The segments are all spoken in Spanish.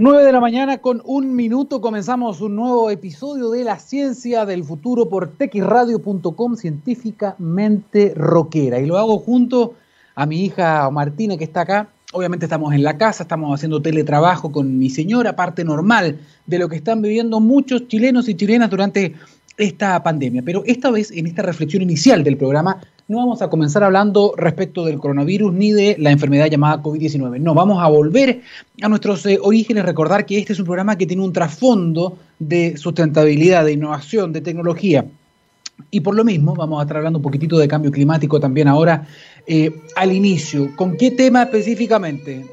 9 de la mañana con un minuto comenzamos un nuevo episodio de La Ciencia del Futuro por texradio.com científicamente rockera. Y lo hago junto a mi hija Martina que está acá. Obviamente estamos en la casa, estamos haciendo teletrabajo con mi señora, parte normal de lo que están viviendo muchos chilenos y chilenas durante esta pandemia. Pero esta vez, en esta reflexión inicial del programa, no vamos a comenzar hablando respecto del coronavirus ni de la enfermedad llamada COVID-19. No, vamos a volver a nuestros eh, orígenes, recordar que este es un programa que tiene un trasfondo de sustentabilidad, de innovación, de tecnología. Y por lo mismo, vamos a estar hablando un poquitito de cambio climático también ahora eh, al inicio. ¿Con qué tema específicamente?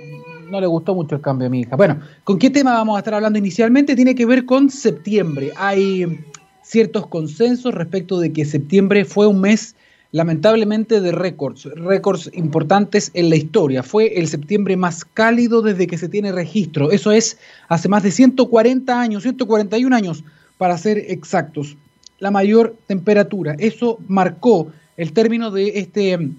No le gustó mucho el cambio a mi hija. Bueno, ¿con qué tema vamos a estar hablando inicialmente? Tiene que ver con septiembre. Hay ciertos consensos respecto de que septiembre fue un mes lamentablemente de récords, récords importantes en la historia. Fue el septiembre más cálido desde que se tiene registro. Eso es hace más de 140 años, 141 años para ser exactos. La mayor temperatura. Eso marcó el término de este mm,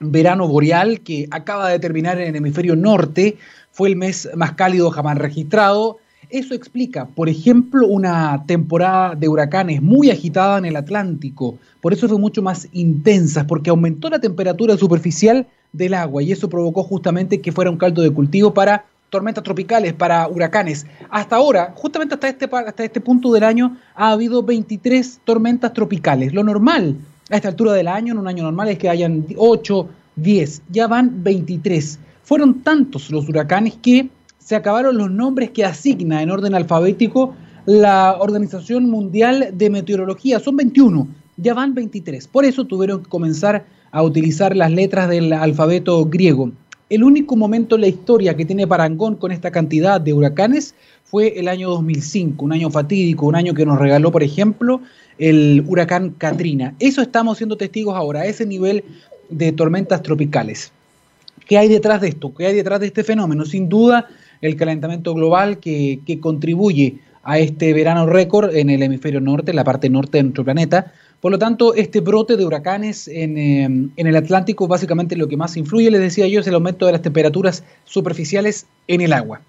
verano boreal que acaba de terminar en el hemisferio norte. Fue el mes más cálido jamás registrado eso explica, por ejemplo, una temporada de huracanes muy agitada en el Atlántico. Por eso fue mucho más intensa, porque aumentó la temperatura superficial del agua y eso provocó justamente que fuera un caldo de cultivo para tormentas tropicales, para huracanes. Hasta ahora, justamente hasta este, hasta este punto del año, ha habido 23 tormentas tropicales. Lo normal a esta altura del año, en un año normal, es que hayan 8, 10. Ya van 23. Fueron tantos los huracanes que se acabaron los nombres que asigna en orden alfabético la Organización Mundial de Meteorología. Son 21, ya van 23. Por eso tuvieron que comenzar a utilizar las letras del alfabeto griego. El único momento en la historia que tiene parangón con esta cantidad de huracanes fue el año 2005, un año fatídico, un año que nos regaló, por ejemplo, el huracán Katrina. Eso estamos siendo testigos ahora, a ese nivel de tormentas tropicales. ¿Qué hay detrás de esto? ¿Qué hay detrás de este fenómeno? Sin duda, el calentamiento global que, contribuye a este verano récord en el hemisferio norte, en la parte norte de nuestro planeta. Por lo tanto, este brote de huracanes en, em, en, el Atlántico básicamente lo que más influye, les decía yo, es el aumento de las temperaturas superficiales en el agua.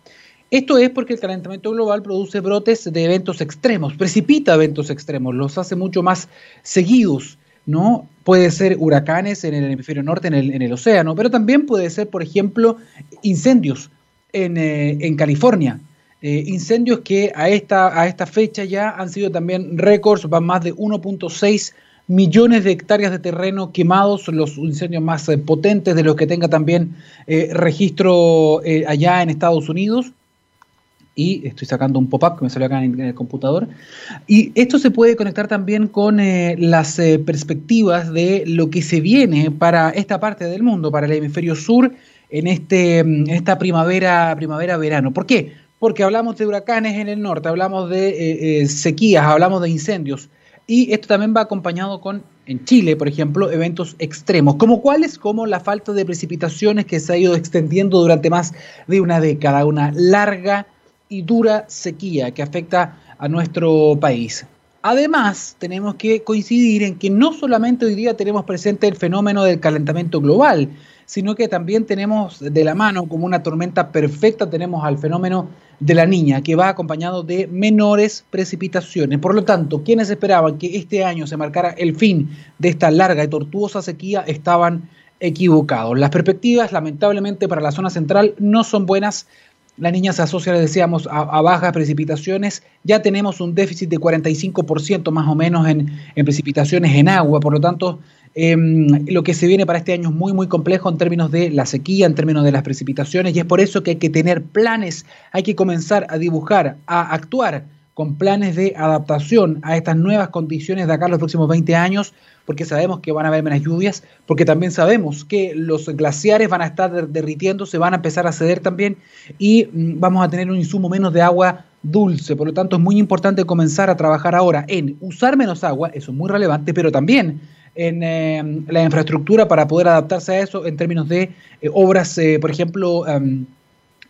Esto es porque el calentamiento global produce brotes de eventos extremos, precipita eventos extremos, los hace mucho más seguidos, ¿no? Puede ser huracanes en el hemisferio norte, en el, en el océano, pero también puede ser, por ejemplo, incendios eh, en, California. Eh, incendios que a esta, a esta fecha ya han sido también récords, van más de 1.6 millones de hectáreas de terreno quemados, los incendios más eh, potentes de los que tenga también registro allá en Estados Unidos. Y estoy sacando un pop-up que me salió acá en, el computador. Y esto se puede conectar también con las perspectivas de lo que se viene para esta parte del mundo, para el hemisferio sur en, este, esta primavera, primavera-verano. ¿Por qué? Porque hablamos de huracanes en el norte, hablamos de eh, eh, sequías, hablamos de incendios. Y esto también va acompañado con, en Chile, por ejemplo, eventos extremos, como cuáles, como la falta de precipitaciones que se ha ido extendiendo durante más de una década, una larga y dura sequía que afecta a nuestro país. Además, tenemos que coincidir en que no solamente hoy día tenemos presente el fenómeno del calentamiento global, sino que también tenemos de la mano como una tormenta perfecta, tenemos al fenómeno de la niña, que va acompañado de menores precipitaciones. Por lo tanto, quienes esperaban que este año se marcara el fin de esta larga y tortuosa sequía estaban equivocados. Las perspectivas, lamentablemente, para la zona central no son buenas. La niña se asocia, les decíamos, a, bajas precipitaciones. Ya tenemos un déficit de 45% más o menos en, en precipitaciones en agua. Por lo tanto, Em, lo que se viene para este año es muy, muy complejo en términos de la sequía, en términos de las precipitaciones, y es por eso que hay que tener planes, hay que comenzar a dibujar, a actuar con planes de adaptación a estas nuevas condiciones de acá los próximos 20 años, porque sabemos que van a haber menos lluvias, porque también sabemos que los glaciares van a estar derritiendo, se van a empezar a ceder también y mm, vamos a tener un insumo menos de agua dulce. Por lo tanto, es muy importante comenzar a trabajar ahora en usar menos agua, eso es muy relevante, pero también en em, la infraestructura para poder adaptarse a eso en términos de eh, obras, eh, por ejemplo, em,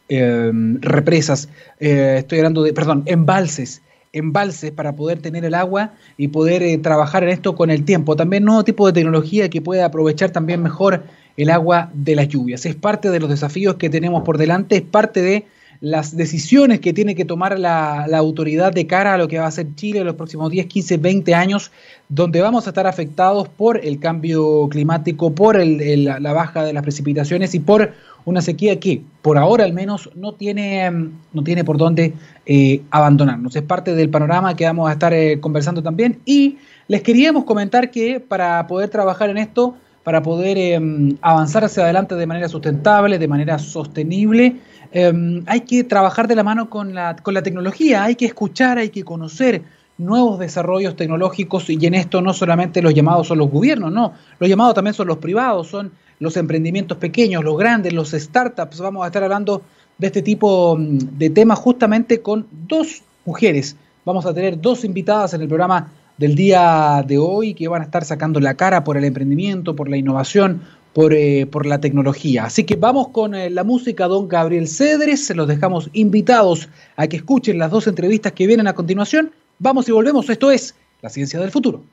em, represas, eh, estoy hablando de, perdón, embalses embalses para poder tener el agua y poder trabajar en esto con el tiempo. También nuevo tipo de tecnología que puede aprovechar también mejor el agua de las lluvias. Es parte de los desafíos que tenemos por delante, es parte de las decisiones que tiene que tomar la, autoridad de cara a lo que va a ser Chile en los próximos 10, 15, 20 años, donde vamos a estar afectados por el cambio climático, por la baja de las precipitaciones y por una sequía que, por ahora al menos, no tiene, no tiene por dónde eh, abandonarnos. Es parte del panorama que vamos a estar eh, conversando también y les queríamos comentar que para poder trabajar en esto, para poder em, avanzar hacia adelante de manera sustentable, de manera sostenible, Em, hay que trabajar de la mano con la, con la tecnología, hay que escuchar, hay que conocer nuevos desarrollos tecnológicos y en esto no solamente los llamados son los gobiernos, no, los llamados también son los privados, son los emprendimientos pequeños, los grandes, los startups. Vamos a estar hablando de este tipo mm, de temas justamente con dos mujeres. Vamos a tener dos invitadas en el programa del día de hoy que van a estar sacando la cara por el emprendimiento, por la innovación, por, eh, por la tecnología. Así que vamos con eh, la música don Gabriel Cedres, se los dejamos invitados a que escuchen las dos entrevistas que vienen a continuación. Vamos y volvemos, esto es La Ciencia del Futuro.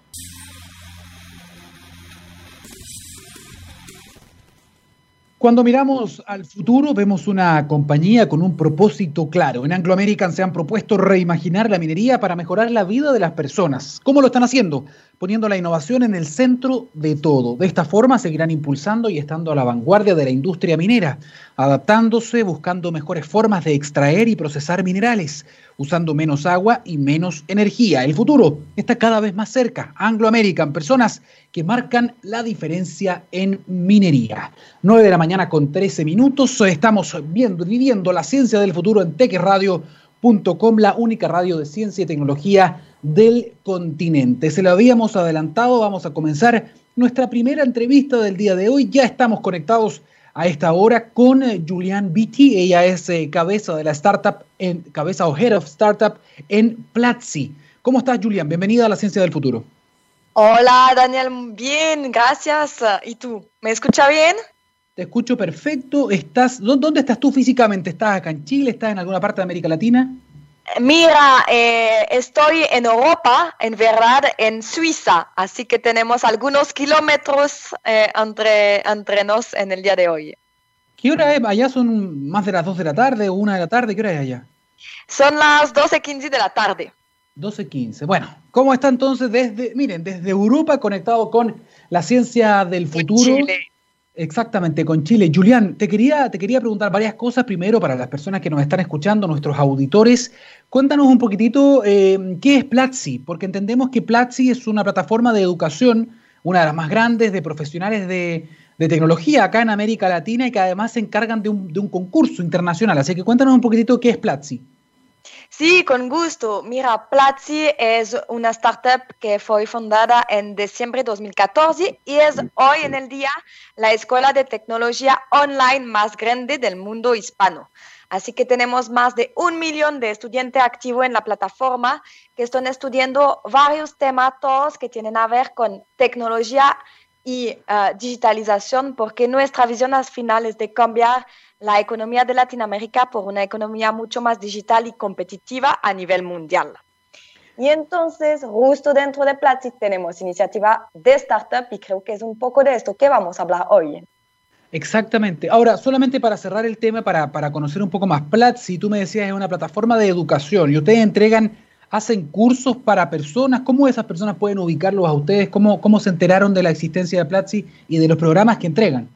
Cuando miramos al futuro vemos una compañía con un propósito claro. En Anglo American se han propuesto reimaginar la minería para mejorar la vida de las personas. ¿Cómo lo están haciendo? Poniendo la innovación en el centro de todo. De esta forma seguirán impulsando y estando a la vanguardia de la industria minera, adaptándose, buscando mejores formas de extraer y procesar minerales, usando menos agua y menos energía. El futuro está cada vez más cerca. Anglo American, personas que marcan la diferencia en minería. 9 de la mañana con 13 minutos. Estamos viendo, viviendo la ciencia del futuro en tequeradio.com, la única radio de ciencia y tecnología del continente. Se lo habíamos adelantado, vamos a comenzar nuestra primera entrevista del día de hoy. Ya estamos conectados a esta hora con eh, Julian Beatty. Ella es eh, cabeza de la startup, en, cabeza o head of startup en Platzi. ¿Cómo estás, Julian? Bienvenida a la ciencia del futuro. Hola Daniel, bien, gracias. ¿Y tú? ¿Me escucha bien? Te escucho perfecto. ¿Estás, ¿Dónde estás tú físicamente? ¿Estás acá en Chile? ¿Estás en alguna parte de América Latina? Mira, eh, estoy en Europa, en verdad, en Suiza, así que tenemos algunos kilómetros eh, entre, entre nos en el día de hoy. ¿Qué hora es? Allá son más de las 2 de la tarde o 1 de la tarde. ¿Qué hora es allá? Son las 12.15 de la tarde. 12.15. Bueno, ¿cómo está entonces desde, miren, desde Europa conectado con la ciencia del futuro? Chile. Exactamente, con Chile. Julián, te quería, te quería preguntar varias cosas. Primero, para las personas que nos están escuchando, nuestros auditores, cuéntanos un poquitito eh, qué es Platzi, porque entendemos que Platzi es una plataforma de educación, una de las más grandes de profesionales de, tecnología acá en América Latina y que además se encargan de un, de un concurso internacional. Así que cuéntanos un poquitito qué es Platzi. Sí, con gusto. Mira, Platzi es una startup que fue fundada en diciembre de 2014 y es hoy en el día la escuela de tecnología online más grande del mundo hispano. Así que tenemos más de un millón de estudiantes activos en la plataforma que están estudiando varios temas, todos que tienen a ver con tecnología y eh, digitalización, porque nuestra visión al final es de cambiar la economía de Latinoamérica por una economía mucho más digital y competitiva a nivel mundial. Y entonces, justo dentro de Platzi tenemos iniciativa de startup y creo que es un poco de esto que vamos a hablar hoy. Exactamente. Ahora, solamente para cerrar el tema, para, para conocer un poco más, Platzi, tú me decías, es una plataforma de educación y ustedes entregan, hacen cursos para personas. ¿Cómo esas personas pueden ubicarlos a ustedes? ¿Cómo, cómo se enteraron de la existencia de Platzi y de los programas que entregan?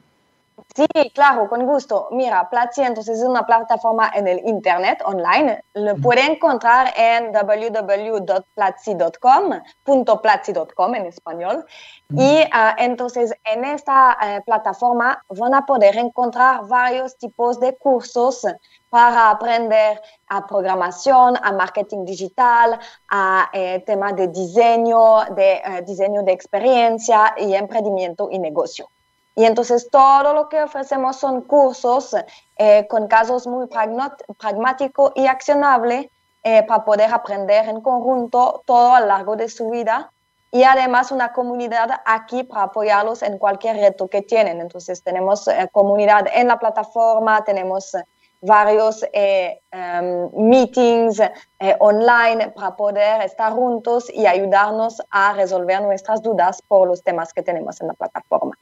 Sí, claro, con gusto. Mira, Platzi entonces es una plataforma en el Internet, online. Lo puede encontrar en www.platzi.com, en español. Y ah, entonces en esta eh, plataforma van a poder encontrar varios tipos de cursos para aprender a programación, a marketing digital, a eh, temas de diseño, de eh, diseño de experiencia y emprendimiento y negocio. Y entonces todo lo que ofrecemos son cursos eh, con casos muy pragmáticos y accionables eh, para poder aprender en conjunto todo a lo largo de su vida y además una comunidad aquí para apoyarlos en cualquier reto que tienen. Entonces tenemos eh, comunidad en la plataforma, tenemos varios em, meetings online para poder estar juntos y ayudarnos a resolver nuestras dudas por los temas que tenemos en la plataforma.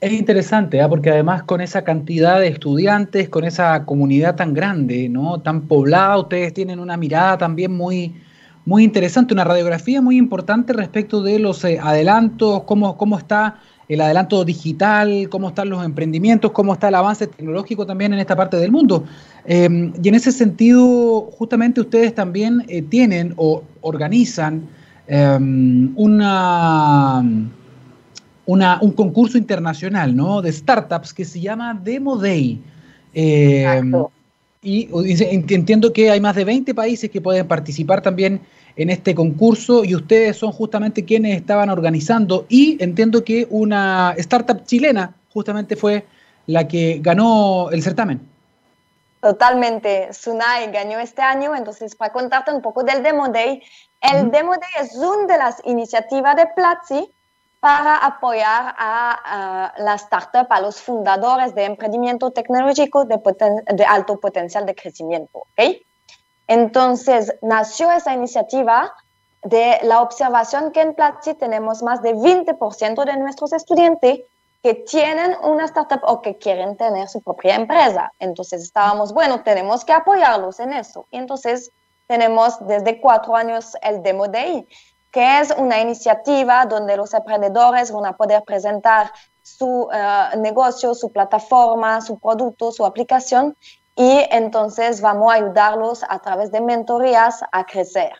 Es interesante, ¿ah? porque además con esa cantidad de estudiantes, con esa comunidad tan grande, ¿no? tan poblada, ustedes tienen una mirada también muy, muy interesante, una radiografía muy importante respecto de los eh, adelantos, cómo, cómo está el adelanto digital, cómo están los emprendimientos, cómo está el avance tecnológico también en esta parte del mundo. Em, y en ese sentido, justamente ustedes también eh, tienen o organizan em, una un concurso internacional ¿no? de startups que se llama Demo Day. Eh, y, entiendo que hay más de 20 países que pueden participar también en este concurso y ustedes son justamente quienes estaban organizando y entiendo que una startup chilena justamente fue la que ganó el certamen. Totalmente, Sunai ganó este año, entonces para contarte un poco del Demo Day, el Demo Day es una de las iniciativas de Platzi para apoyar a, las startups, a los fundadores de emprendimiento tecnológico de, de alto potencial de crecimiento. ¿okay? Entonces, nació esa iniciativa de la observación que en Platzi tenemos más de 20% de nuestros estudiantes que tienen una startup o que quieren tener su propia empresa. Entonces estábamos, bueno, tenemos que apoyarlos en eso. Y entonces tenemos desde cuatro años el Demo Day, que es una iniciativa donde los emprendedores van a poder presentar su eh, negocio, su plataforma, su producto, su aplicación y entonces vamos a ayudarlos a través de mentorías a crecer.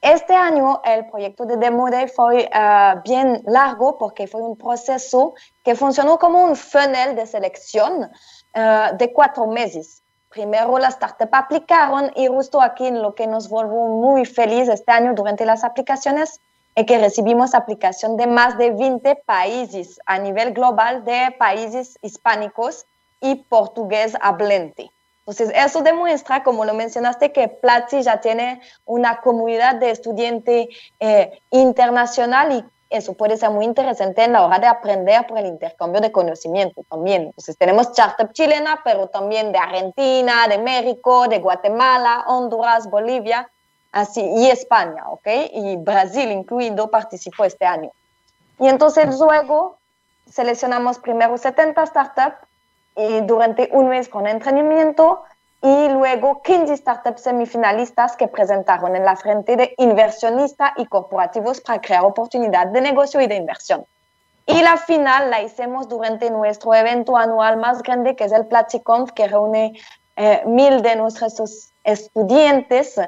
Este año el proyecto de Demo Day fue eh, bien largo porque fue un proceso que funcionó como un funnel de selección eh, de cuatro meses primero las startups aplicaron y justo aquí lo que nos volvió muy feliz este año durante las aplicaciones es que recibimos aplicación de más de 20 países a nivel global de países hispánicos y portugués hablante. Entonces, eso demuestra, como lo mencionaste, que Platzi ya tiene una comunidad de estudiantes eh, internacional y eso puede ser muy interesante en la hora de aprender por el intercambio de conocimiento también. Entonces tenemos startup chilena, pero también de Argentina, de México, de Guatemala, Honduras, Bolivia, así, y España, ¿ok? Y Brasil incluido participó este año. Y entonces luego seleccionamos primero 70 startups y durante un mes con entrenamiento y luego 15 startups semifinalistas que presentaron en la frente de inversionistas y corporativos para crear oportunidades de negocio y de inversión. Y la final la hicimos durante nuestro evento anual más grande, que es el PlatziConf, que reúne eh, mil de nuestros estudiantes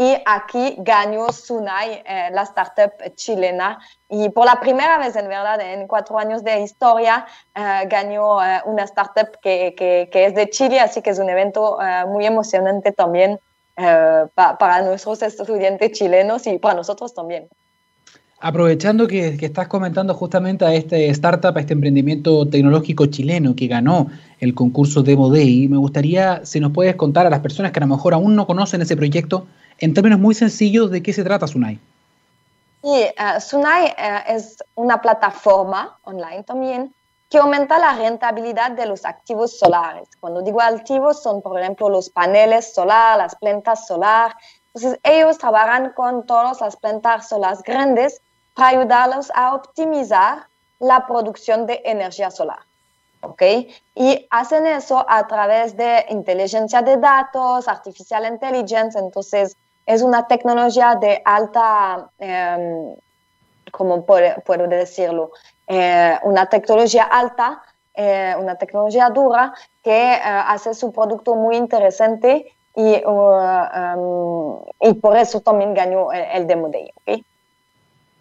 y aquí ganó Sunai, eh, la startup chilena. Y por la primera vez, en verdad, en cuatro años de historia, eh, ganó eh, una startup que, que, es de Chile, así que es un evento muy emocionante también para nuestros estudiantes chilenos y para nosotros también. Aprovechando que, que, estás comentando justamente a este startup, a este emprendimiento tecnológico chileno que ganó el concurso Demo Day, me gustaría si nos puedes contar a las personas que a lo mejor aún no conocen ese proyecto, en términos muy sencillos, ¿de qué se trata Sunai? Sí, uh, Sunai uh, es una plataforma online también que aumenta la rentabilidad de los activos solares. Cuando digo activos son, por ejemplo, los paneles solares, las plantas solares. Entonces, ellos trabajan con todas las plantas solares grandes para ayudarlos a optimizar la producción de energía solar. ¿ok? Y hacen eso a través de inteligencia de datos, artificial intelligence, entonces es una tecnología de alta, eh, ¿cómo puedo, decirlo? Eh, una tecnología alta, eh, una tecnología dura que eh, hace su producto muy interesante y, uh, um, y por eso también ganó el, el Demo Day.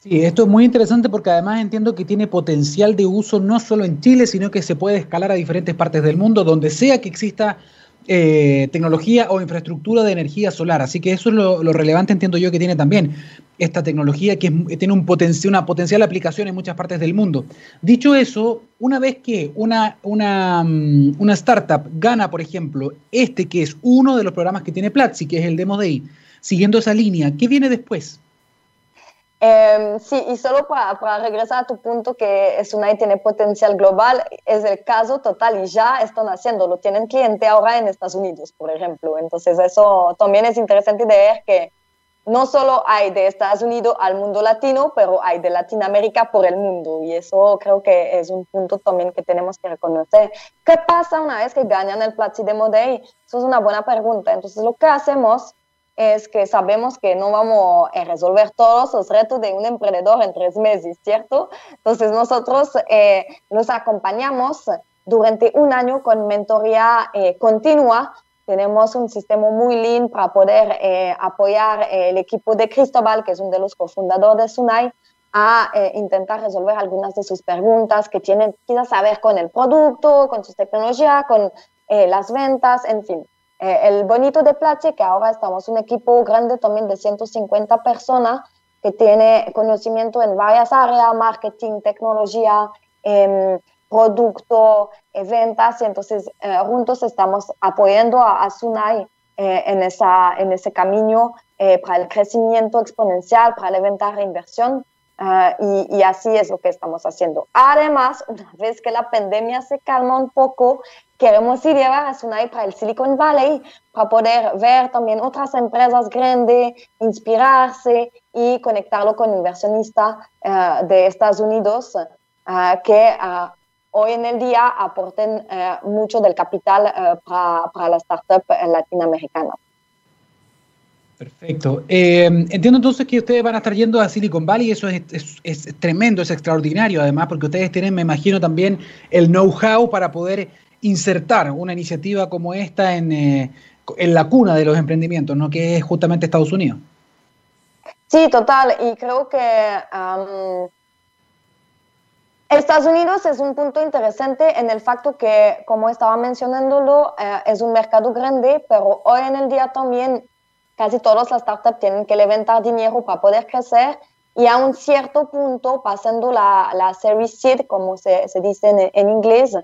Sí, esto es muy interesante porque además entiendo que tiene potencial de uso no solo en Chile, sino que se puede escalar a diferentes partes del mundo, donde sea que exista eh, tecnología o infraestructura de energía solar. Así que eso es lo, relevante, entiendo yo, que tiene también esta tecnología que tiene un una potencial aplicación en muchas partes del mundo. Dicho eso, una vez que una, una, mm, una startup gana, por ejemplo, este que es uno de los programas que tiene Platzi, que es el Demo Day, siguiendo esa línea, ¿qué viene después? Em, sí, y solo para, regresar a tu punto que Sunai tiene potencial global, es el caso total y ya están haciéndolo. Tienen cliente ahora en Estados Unidos, por ejemplo. Entonces eso también es interesante de ver que no solo hay de Estados Unidos al mundo latino, pero hay de Latinoamérica por el mundo. Y eso creo que es un punto también que tenemos que reconocer. ¿Qué pasa una vez que ganan el Platzi de Modei? Eso es una buena pregunta. Entonces, lo que hacemos es que sabemos que no vamos a resolver todos los retos de un emprendedor en tres meses, ¿cierto? Entonces, nosotros eh, los acompañamos durante un año con mentoría eh, continua tenemos un sistema muy lindo para poder eh, apoyar el equipo de Cristóbal, que es uno de los cofundadores de Sunai, a intentar resolver algunas de sus preguntas que tienen quizás saber con el producto, con su tecnología, con las ventas, en fin. El bonito de Platzi, que ahora estamos un equipo grande también de 150 personas, que tiene conocimiento en varias áreas, marketing, tecnología, em, producto, ventas, y entonces eh, juntos estamos apoyando a, Sunai eh, en, esa, en ese camino eh, para el crecimiento exponencial, para levantar la inversión, y, así es lo que estamos haciendo. Además, una vez que la pandemia se calma un poco, queremos ir a Sunai para el Silicon Valley, para poder ver también otras empresas grandes, inspirarse y conectarlo con inversionistas de Estados Unidos que hoy en el día aporten eh, mucho del capital eh, para, para, la startup latinoamericana. Perfecto. Eh, entiendo entonces que ustedes van a estar yendo a Silicon Valley, eso es, es, tremendo, es extraordinario además, porque ustedes tienen, me imagino, también el know-how para poder insertar una iniciativa como esta en, en la cuna de los emprendimientos, ¿no? que es justamente Estados Unidos. Sí, total, y creo que Estados Unidos es un punto interesante en el facto que, como estaba mencionándolo, eh, es un mercado grande, pero hoy en el día también casi todas las startups tienen que levantar dinero para poder crecer y a un cierto punto, pasando la, la Series Seed, como se, se dice en, inglés,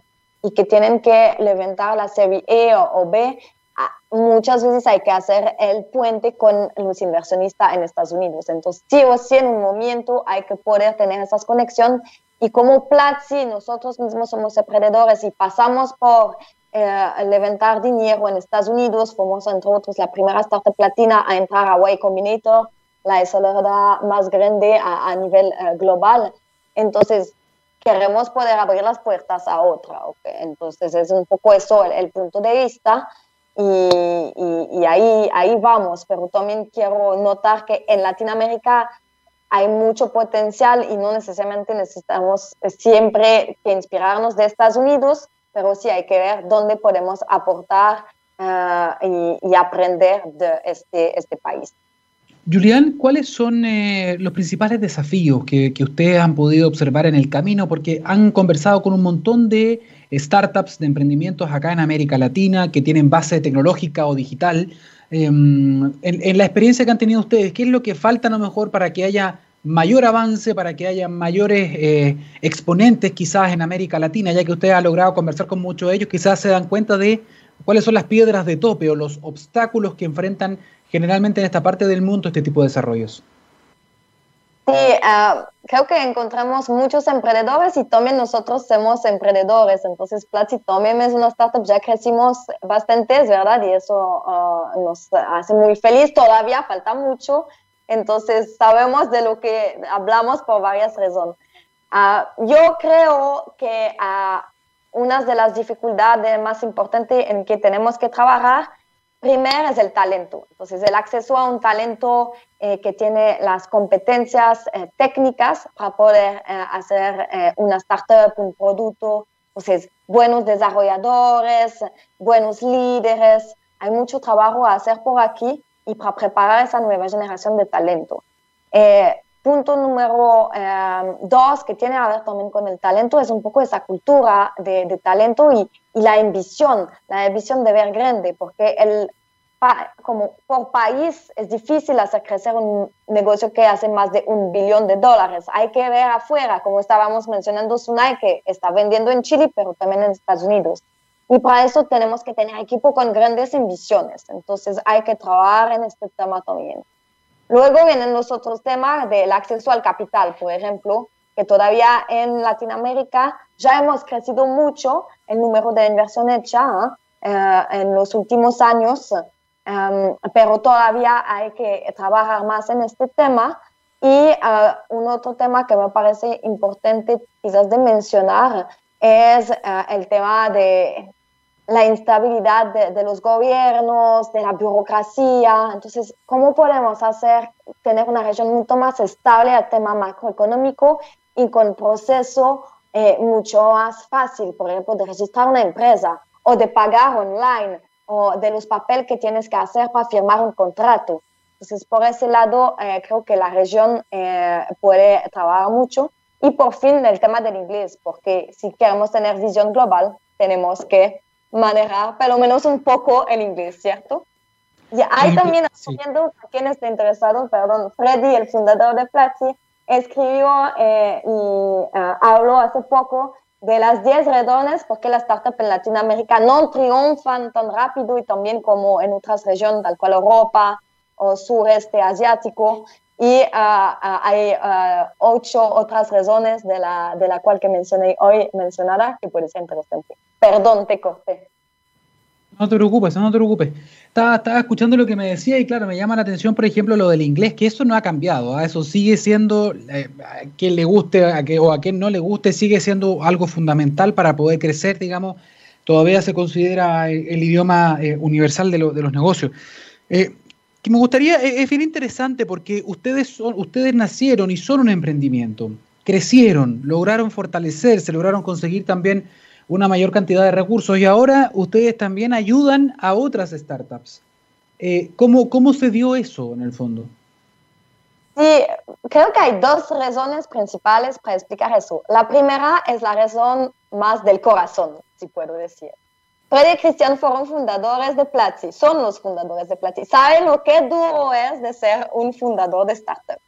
y que tienen que levantar la Serie E o, B, muchas veces hay que hacer el puente con los inversionistas en Estados Unidos. Entonces, sí o sí, en un momento hay que poder tener esas conexiones y como Platzi, nosotros mismos somos emprendedores y pasamos por eh, levantar dinero en Estados Unidos, fuimos entre otros la primera startup platina a entrar a Y Combinator, la aceleradora más grande a, nivel eh, global. Entonces, queremos poder abrir las puertas a otra. Entonces, es un poco eso el, punto de vista. Y, y, y, ahí, ahí vamos, pero también quiero notar que en Latinoamérica hay mucho potencial y no necesariamente necesitamos siempre que inspirarnos de Estados Unidos, pero sí hay que ver dónde podemos aportar eh, y, aprender de este, este país. Julián, ¿cuáles son eh, los principales desafíos que, que, ustedes han podido observar en el camino? Porque han conversado con un montón de startups, de emprendimientos acá en América Latina que tienen base tecnológica o digital. Em, en, la experiencia que han tenido ustedes, ¿qué es lo que falta a lo mejor para que haya mayor avance, para que haya mayores eh, exponentes quizás en América Latina, ya que usted ha logrado conversar con muchos de ellos, quizás se dan cuenta de cuáles son las piedras de tope o los obstáculos que enfrentan generalmente en esta parte del mundo este tipo de desarrollos. Sí, ah, creo que encontramos muchos emprendedores y también nosotros somos emprendedores. Entonces, Platzi también es una startup, ya crecimos bastantes, ¿verdad? Y eso ah, nos hace muy feliz. Todavía falta mucho, entonces, sabemos de lo que hablamos por varias razones. Ah, yo creo que uh, una de las dificultades más importantes en que tenemos que trabajar, primero es el talento. Entonces, el acceso a un talento eh, que tiene las competencias eh, técnicas para poder eh, hacer una startup, un producto. Entonces, buenos desarrolladores, buenos líderes. Hay mucho trabajo a hacer por aquí y para preparar esa nueva generación de talento. Eh, punto número eh, dos, que tiene que ver también con el talento, es un poco esa cultura de, talento y, y, la ambición, la ambición de ver grande, porque el, como por país es difícil hacer crecer un negocio que hace más de un billón de dólares. Hay que ver afuera, como estábamos mencionando, Sunai, que está vendiendo en Chile, pero también en Estados Unidos. Y para eso tenemos que tener equipo con grandes ambiciones. Entonces hay que trabajar en este tema también. Luego vienen los otros temas del acceso al capital, por ejemplo, que todavía en Latinoamérica ya hemos crecido mucho el número de inversión hecha ¿eh? Eh, en los últimos años, em, pero todavía hay que trabajar más en este tema. Y eh, un otro tema que me parece importante quizás de mencionar es eh, el tema de la instabilidad de, los gobiernos, de la burocracia. Entonces, ¿cómo podemos hacer tener una región mucho más estable al tema macroeconómico y con proceso eh, mucho más fácil, por ejemplo, de registrar una empresa o de pagar online o de los papeles que tienes que hacer para firmar un contrato? Entonces, por ese lado, eh, creo que la región eh, puede trabajar mucho. Y por fin, el tema del inglés, porque si queremos tener visión global, tenemos que manejar por lo menos un poco el inglés, ¿cierto? Y ahí también, sí. a quien esté interesado, perdón, Freddy, el fundador de Platzi, escribió eh, y uh, habló hace poco de las 10 razones por qué las startups en Latinoamérica no triunfan tan rápido y también como en otras regiones, tal cual Europa o sureste asiático. Y uh, uh, hay ocho otras razones de la, de la cual que mencioné hoy mencionada que puede ser interesante. Perdón, te corté. No te preocupes, no te preocupes. Estaba, estaba, escuchando lo que me decía y claro, me llama la atención, por ejemplo, lo del inglés, que eso no ha cambiado, ¿ah? eso sigue siendo, eh, a quien le guste a que, o a quien no le guste, sigue siendo algo fundamental para poder crecer, digamos, todavía se considera el, idioma eh, universal de, de, los negocios. Eh, que me gustaría, es bien interesante porque ustedes, son, ustedes nacieron y son un emprendimiento, crecieron, lograron fortalecerse, lograron conseguir también una mayor cantidad de recursos y ahora ustedes también ayudan a otras startups. Eh, ¿cómo, ¿Cómo se dio eso en el fondo? Sí, creo que hay dos razones principales para explicar eso. La primera es la razón más del corazón, si puedo decir. Freddy y Cristian fueron fundadores de Platzi, son los fundadores de Platzi. Saben lo que duro es de ser un fundador de startup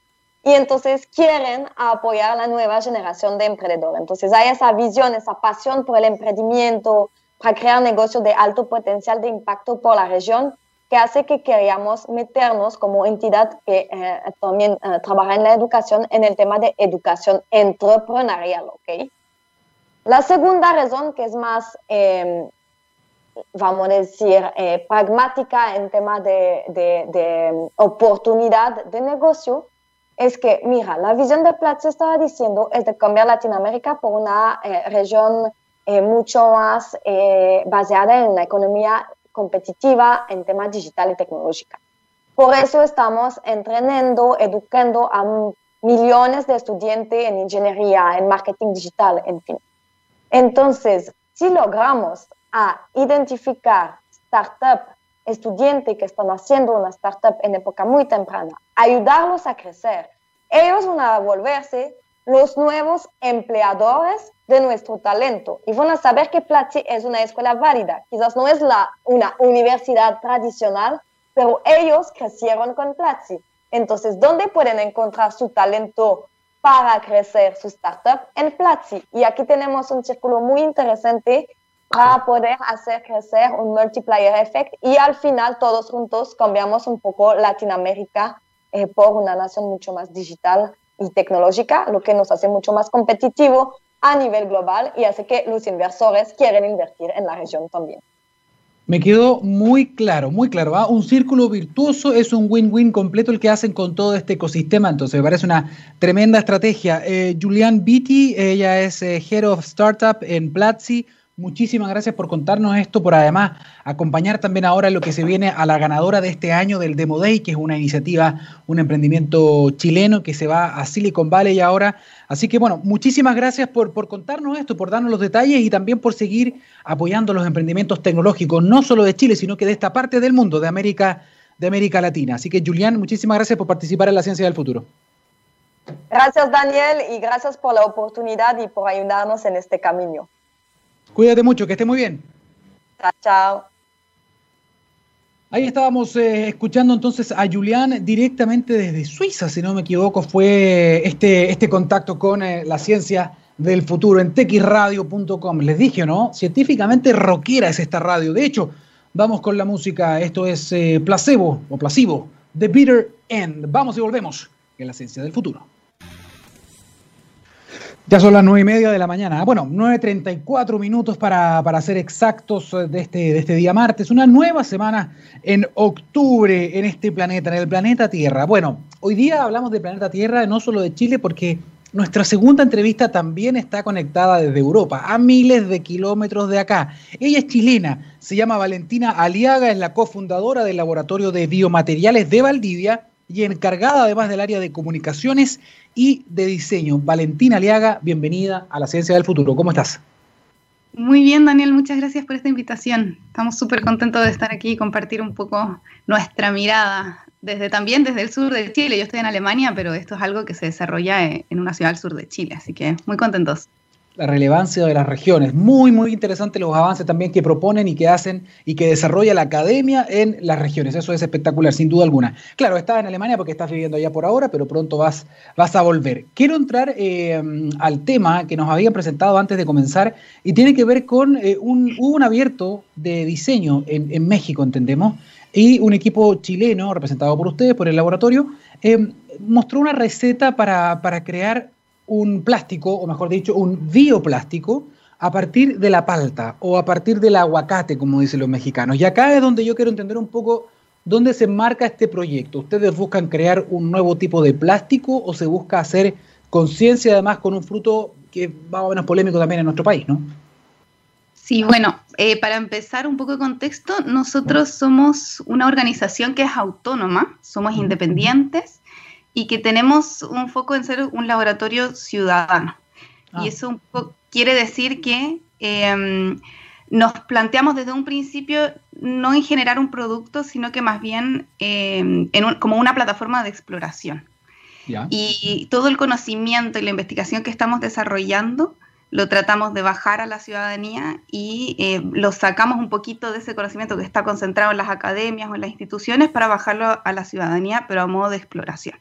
y entonces quieren apoyar a la nueva generación de emprendedores. Entonces hay esa visión, esa pasión por el emprendimiento, para crear negocios de alto potencial de impacto por la región, que hace que queríamos meternos como entidad que eh, también eh, trabaja en la educación en el tema de educación entrepreneurial. ¿ok? La segunda razón, que es más, em, vamos a decir, eh, pragmática en tema de, de, de oportunidad de negocio, es que, mira, la visión de Platzi estaba diciendo es de cambiar Latinoamérica por una eh, región eh, mucho más eh, basada en una economía competitiva en temas digital y tecnológica. Por eso estamos entrenando, educando a millones de estudiantes en ingeniería, en marketing digital, en fin. Entonces, si logramos a identificar startups estudiantes que están haciendo una startup en época muy temprana, ayudarlos a crecer, ellos van a volverse los nuevos empleadores de nuestro talento y van a saber que Platzi es una escuela válida. Quizás no es la, una universidad tradicional, pero ellos crecieron con Platzi. Entonces, ¿dónde pueden encontrar su talento para crecer su startup? En Platzi. Y aquí tenemos un círculo muy interesante para poder hacer crecer un multiplier effect y al final todos juntos cambiamos un poco Latinoamérica eh, por una nación mucho más digital y tecnológica, lo que nos hace mucho más competitivo a nivel global y hace que los inversores quieren invertir en la región también. Me quedó muy claro, muy claro. ¿va? Un círculo virtuoso es un win-win completo el que hacen con todo este ecosistema. Entonces, me parece una tremenda estrategia. Eh, Julian Beatty, ella es eh, Head of Startup en Platzi. Muchísimas gracias por contarnos esto, por además acompañar también ahora lo que se viene a la ganadora de este año del Demo Day, que es una iniciativa, un emprendimiento chileno que se va a Silicon Valley ahora. Así que bueno, muchísimas gracias por, por contarnos esto, por darnos los detalles y también por seguir apoyando los emprendimientos tecnológicos, no solo de Chile, sino que de esta parte del mundo, de América, de América Latina. Así que Julián, muchísimas gracias por participar en la Ciencia del Futuro. Gracias Daniel y gracias por la oportunidad y por ayudarnos en este camino. Cuídate mucho, que esté muy bien. Chao, chao. Ahí estábamos eh, escuchando entonces a Julián directamente desde Suiza, si no me equivoco, fue este, este contacto con eh, la ciencia del futuro en texradio.com. Les dije, ¿no? Científicamente rockera es esta radio. De hecho, vamos con la música. Esto es eh, placebo o placebo, The Bitter End. Vamos y volvemos en la ciencia del futuro. Ya son las nueve y media de la mañana. Bueno, 9.34 minutos para, para ser exactos eh, de este, de este día martes. Una nueva semana en octubre en este planeta, en el planeta Tierra. Bueno, hoy día hablamos del planeta Tierra, no solo de Chile, porque nuestra segunda entrevista también está conectada desde Europa, a miles de kilómetros de acá. Ella es chilena, se llama Valentina Aliaga, es la cofundadora del Laboratorio de Biomateriales de Valdivia y encargada además del área de comunicaciones y de diseño. Valentina Aliaga, bienvenida a la Ciencia del Futuro. ¿Cómo estás? Muy bien, Daniel, muchas gracias por esta invitación. Estamos súper contentos de estar aquí y compartir un poco nuestra mirada desde también desde el sur de Chile. Yo estoy en Alemania, pero esto es algo que se desarrolla en una ciudad del sur de Chile, así que muy contentos la relevancia de las regiones. Muy, muy interesante los avances también que proponen y que hacen y que desarrolla la academia en las regiones. Eso es espectacular, sin duda alguna. Claro, estás en Alemania porque estás viviendo allá por ahora, pero pronto vas, vas a volver. Quiero entrar eh, al tema que nos habían presentado antes de comenzar y tiene que ver con eh, un, un abierto de diseño en, México, entendemos, y un equipo chileno representado por ustedes, por el laboratorio, eh, mostró una receta para, para crear un plástico, o mejor dicho, un bioplástico, a partir de la palta o a partir del aguacate, como dicen los mexicanos. Y acá es donde yo quiero entender un poco dónde se marca este proyecto. ¿Ustedes buscan crear un nuevo tipo de plástico o se busca hacer conciencia además con un fruto que va a menos polémico también en nuestro país, ¿no? Sí, bueno, eh, para empezar un poco de contexto, nosotros somos una organización que es autónoma, somos independientes y que tenemos un foco en ser un laboratorio ciudadano. Y ah. eso quiere decir que em, nos planteamos desde un principio no en generar un producto, sino que más bien em, como una plataforma de exploración. Y todo el conocimiento y la investigación que estamos desarrollando lo tratamos de bajar a la ciudadanía y eh, lo sacamos un poquito de ese conocimiento que está concentrado en las academias o en las instituciones para bajarlo a la ciudadanía, pero a modo de exploración.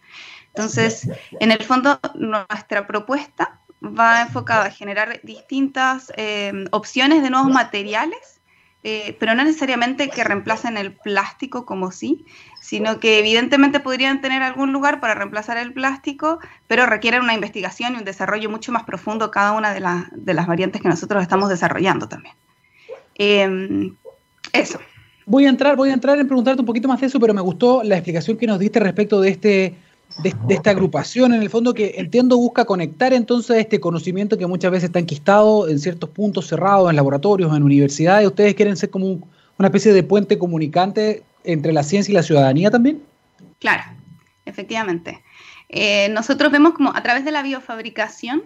Entonces, en el fondo, nuestra propuesta va enfocada a generar distintas eh, opciones de nuevos materiales, eh, pero no necesariamente que reemplacen el plástico como sí, sino que evidentemente podrían tener algún lugar para reemplazar el plástico, pero requieren una investigación y un desarrollo mucho más profundo cada una de, las variantes que nosotros estamos desarrollando también. Em, eso. Voy a entrar, voy a entrar en preguntarte un poquito más de eso, pero me gustó la explicación que nos diste respecto de este de, esta agrupación, en el fondo, que entiendo busca conectar entonces este conocimiento que muchas veces está enquistado en ciertos puntos cerrados, en laboratorios, en universidades. ¿Ustedes quieren ser como una especie de puente comunicante entre la ciencia y la ciudadanía también? Claro, efectivamente. Eh, nosotros vemos como a través de la biofabricación,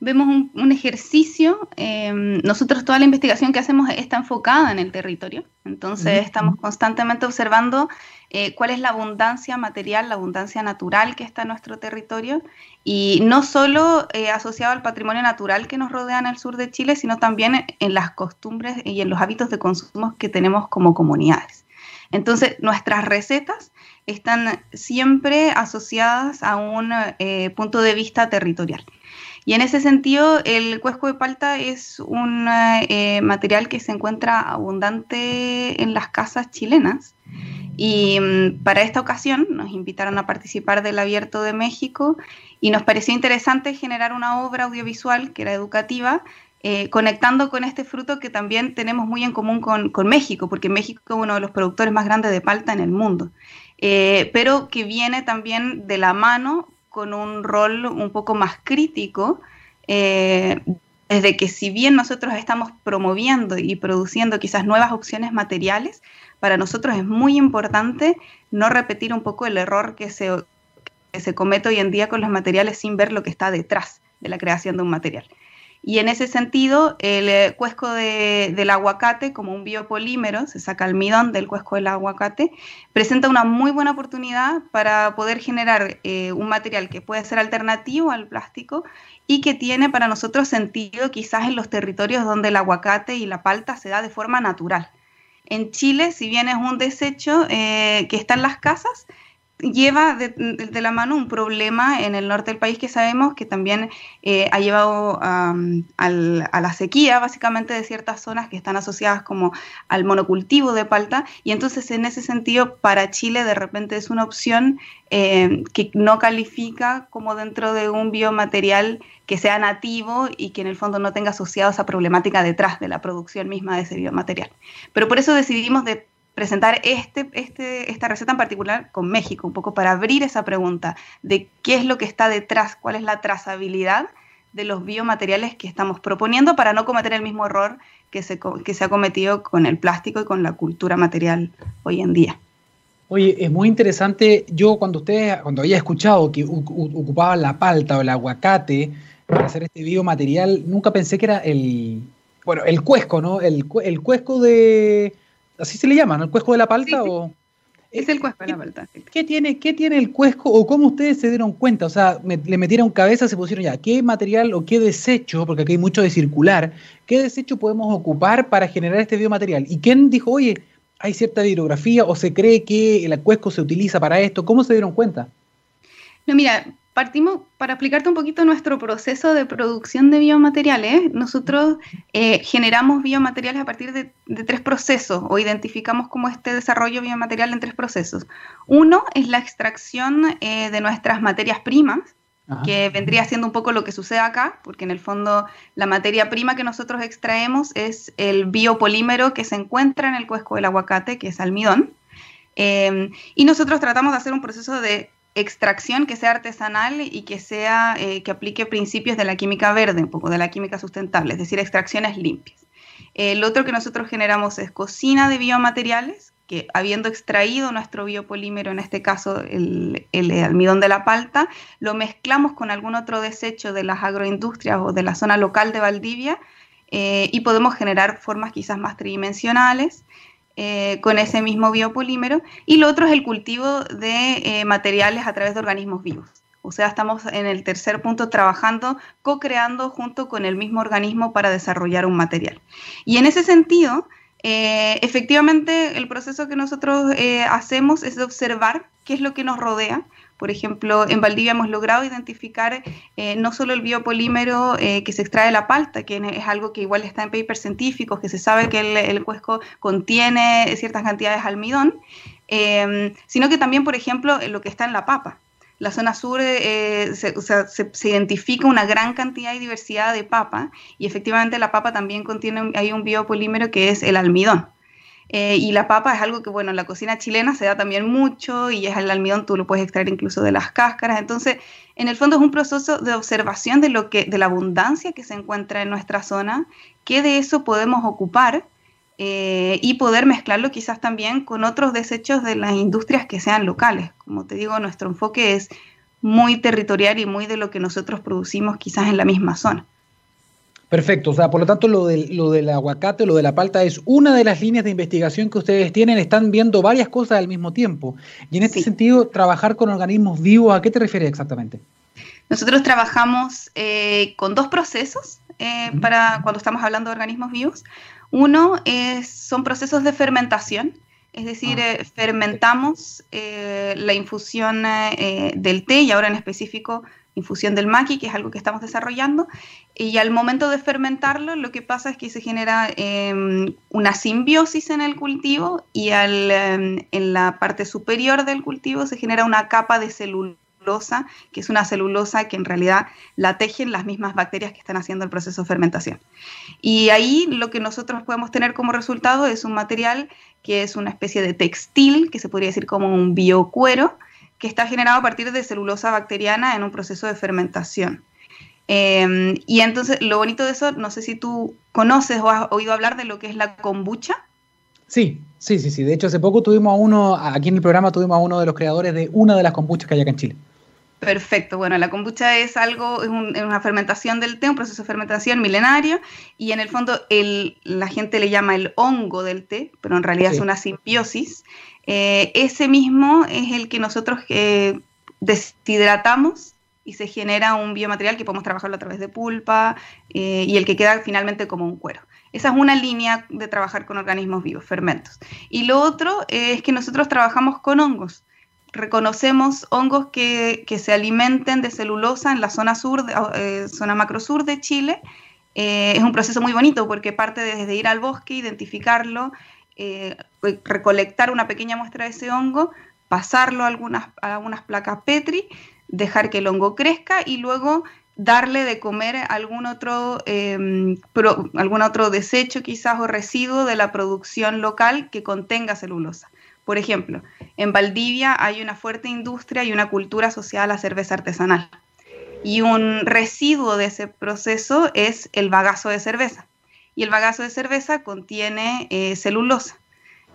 vemos un, ejercicio, em, nosotros toda la investigación que hacemos está enfocada en el territorio, entonces estamos constantemente observando eh, cuál es la abundancia material, la abundancia natural que está en nuestro territorio, y no solo eh, asociado al patrimonio natural que nos rodea en el sur de Chile, sino también en las costumbres y en los hábitos de consumo que tenemos como comunidades. Entonces, nuestras recetas están siempre asociadas a un eh, punto de vista territorial. Y en ese sentido, el cuesco de palta es un eh, material que se encuentra abundante en las casas chilenas. Y mm, para esta ocasión nos invitaron a participar del Abierto de México y nos pareció interesante generar una obra audiovisual que era educativa, eh, conectando con este fruto que también tenemos muy en común con, México, porque México es uno de los productores más grandes de palta en el mundo, eh, pero que viene también de la mano con un rol un poco más crítico, eh, desde que si bien nosotros estamos promoviendo y produciendo quizás nuevas opciones materiales, para nosotros es muy importante no repetir un poco el error que se, que se comete hoy en día con los materiales sin ver lo que está detrás de la creación de un material. Y en ese sentido, el eh, cuesco del aguacate, como un biopolímero, se saca almidón del cuesco del aguacate, presenta una muy buena oportunidad para poder generar eh, un material que puede ser alternativo al plástico y que tiene para nosotros sentido quizás en los territorios donde el aguacate y la palta se da de forma natural. En Chile, si bien es un desecho eh, que está en las casas, lleva de, la mano un problema en el norte del país que sabemos que también eh, ha llevado a la sequía básicamente de ciertas zonas que están asociadas como al monocultivo de palta y entonces en ese sentido para Chile de repente es una opción eh, que no califica como dentro de un biomaterial que sea nativo y que en el fondo no tenga asociado esa problemática detrás de la producción misma de ese biomaterial. Pero por eso decidimos de presentar este, este, esta receta en particular con México, un poco para abrir esa pregunta de qué es lo que está detrás, cuál es la trazabilidad de los biomateriales que estamos proponiendo para no cometer el mismo error que se, que se ha cometido con el plástico y con la cultura material hoy en día. Oye, es muy interesante. Yo cuando ustedes, cuando había escuchado que ocupaban la palta o el aguacate para hacer este biomaterial, nunca pensé que era el, bueno, el cuesco, ¿no? El, el cuesco de, así se le llama, ¿no? ¿El cuesco de la palta? O... Es el cuesco de la palta. ¿Qué tiene, ¿Qué tiene el cuesco o cómo ustedes se dieron cuenta? O sea, le metieron cabeza, se pusieron ya, ¿qué material o qué desecho, porque aquí hay mucho de circular, qué desecho podemos ocupar para generar este biomaterial? ¿Y quién dijo, oye, hay cierta hidrografía o se cree que el cuesco se utiliza para esto? ¿Cómo se dieron cuenta? No, mira, partimos para explicarte un poquito nuestro proceso de producción de biomateriales. Nosotros eh, generamos biomateriales a partir de, tres procesos o identificamos como este desarrollo biomaterial en tres procesos. Uno es la extracción eh, de nuestras materias primas, que vendría siendo un poco lo que sucede acá, porque en el fondo la materia prima que nosotros extraemos es el biopolímero que se encuentra en el cuesco del aguacate, que es almidón. Eh, y nosotros tratamos de hacer un proceso de extracción que sea artesanal y que sea eh, que aplique principios de la química verde, un poco de la química sustentable, es decir, extracciones limpias. El otro que nosotros generamos es cocina de biomateriales, que habiendo extraído nuestro biopolímero, en este caso el, almidón de la palta, lo mezclamos con algún otro desecho de las agroindustrias o de la zona local de Valdivia eh, y podemos generar formas quizás más tridimensionales eh, con ese mismo biopolímero. Y lo otro es el cultivo de eh, materiales a través de organismos vivos. O sea, estamos en el tercer punto trabajando, co-creando junto con el mismo organismo para desarrollar un material. Y en ese sentido, eh, efectivamente, el proceso que nosotros hacemos es de observar qué es lo que nos rodea, por ejemplo, en Valdivia hemos logrado identificar eh, no solo el biopolímero eh, que se extrae de la palta, que es algo que igual está en papers científicos, que se sabe que el, cuesco contiene ciertas cantidades de almidón, em, sino que también, por ejemplo, lo que está en la papa. La zona sur eh, se, se, identifica una gran cantidad y diversidad de papa y efectivamente la papa también contiene hay un biopolímero que es el almidón. Eh, y la papa es algo que, bueno, en la cocina chilena se da también mucho y es el almidón, tú lo puedes extraer incluso de las cáscaras. Entonces, en el fondo es un proceso de observación de, lo que, de la abundancia que se encuentra en nuestra zona, que de eso podemos ocupar eh, y poder mezclarlo quizás también con otros desechos de las industrias que sean locales. Como te digo, nuestro enfoque es muy territorial y muy de lo que nosotros producimos quizás en la misma zona. Perfecto, o sea, por lo tanto lo del, lo del aguacate, lo de la palta es una de las líneas de investigación que ustedes tienen, están viendo varias cosas al mismo tiempo. Y en este sentido, trabajar con organismos vivos, ¿a qué te refieres exactamente? Nosotros trabajamos eh, con dos procesos eh, para cuando estamos hablando de organismos vivos. Uno es, son procesos de fermentación, es decir, ah. eh, fermentamos la infusión del té y ahora en específico infusión del maqui, que es algo que estamos desarrollando, y al momento de fermentarlo lo que pasa es que se genera em, una simbiosis en el cultivo y al, em, en la parte superior del cultivo se genera una capa de celulosa, que es una celulosa que en realidad la tejen las mismas bacterias que están haciendo el proceso de fermentación. Y ahí lo que nosotros podemos tener como resultado es un material que es una especie de textil, que se podría decir como un biocuero, que está generado a partir de celulosa bacteriana en un proceso de fermentación. Em, y entonces, lo bonito de eso, no sé si tú conoces o has oído hablar de lo que es la kombucha. Sí, sí, sí, sí. De hecho, hace poco tuvimos a uno, aquí en el programa tuvimos a uno de los creadores de una de las kombuchas que hay acá en Chile. Perfecto. Bueno, la kombucha es algo, es, una fermentación del té, un proceso de fermentación milenario, y en el fondo el, la gente le llama el hongo del té, pero en realidad es una simbiosis. Eh, ese mismo es el que nosotros eh, deshidratamos y se genera un biomaterial que podemos trabajarlo a través de pulpa eh, y el que queda finalmente como un cuero. Esa es una línea de trabajar con organismos vivos, fermentos. Y lo otro es que nosotros trabajamos con hongos. reconocemos hongos que, se alimenten de celulosa en la zona sur, eh, zona macro sur de Chile. Es un proceso muy bonito porque parte desde ir al bosque, identificarlo, recolectar una pequeña muestra de ese hongo, pasarlo a algunas, a algunas placas Petri, dejar que el hongo crezca y luego darle de comer algún otro, em, algún otro desecho quizás o residuo de la producción local que contenga celulosa. Por ejemplo, en Valdivia hay una fuerte industria y una cultura asociada a la cerveza artesanal. Y un residuo de ese proceso es el bagazo de cerveza. Y el bagazo de cerveza contiene eh, celulosa.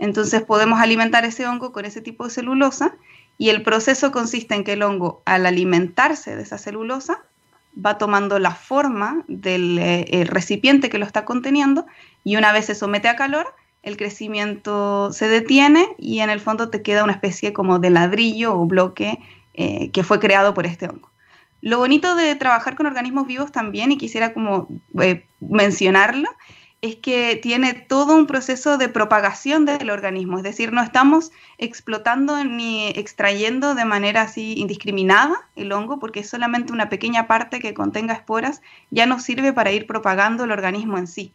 Entonces podemos alimentar ese hongo con ese tipo de celulosa y el proceso consiste en que el hongo, al alimentarse de esa celulosa, va tomando la forma del eh, recipiente que lo está conteniendo y una vez se somete a calor, el crecimiento se detiene y en el fondo te queda una especie como de ladrillo o bloque eh, que fue creado por este hongo. Lo bonito de trabajar con organismos vivos también, y quisiera como eh, mencionarlo, es que tiene todo un proceso de propagación del organismo, es decir, no estamos explotando ni extrayendo de manera así indiscriminada el hongo, porque es solamente una pequeña parte que contenga esporas, ya nos sirve para ir propagando el organismo en sí.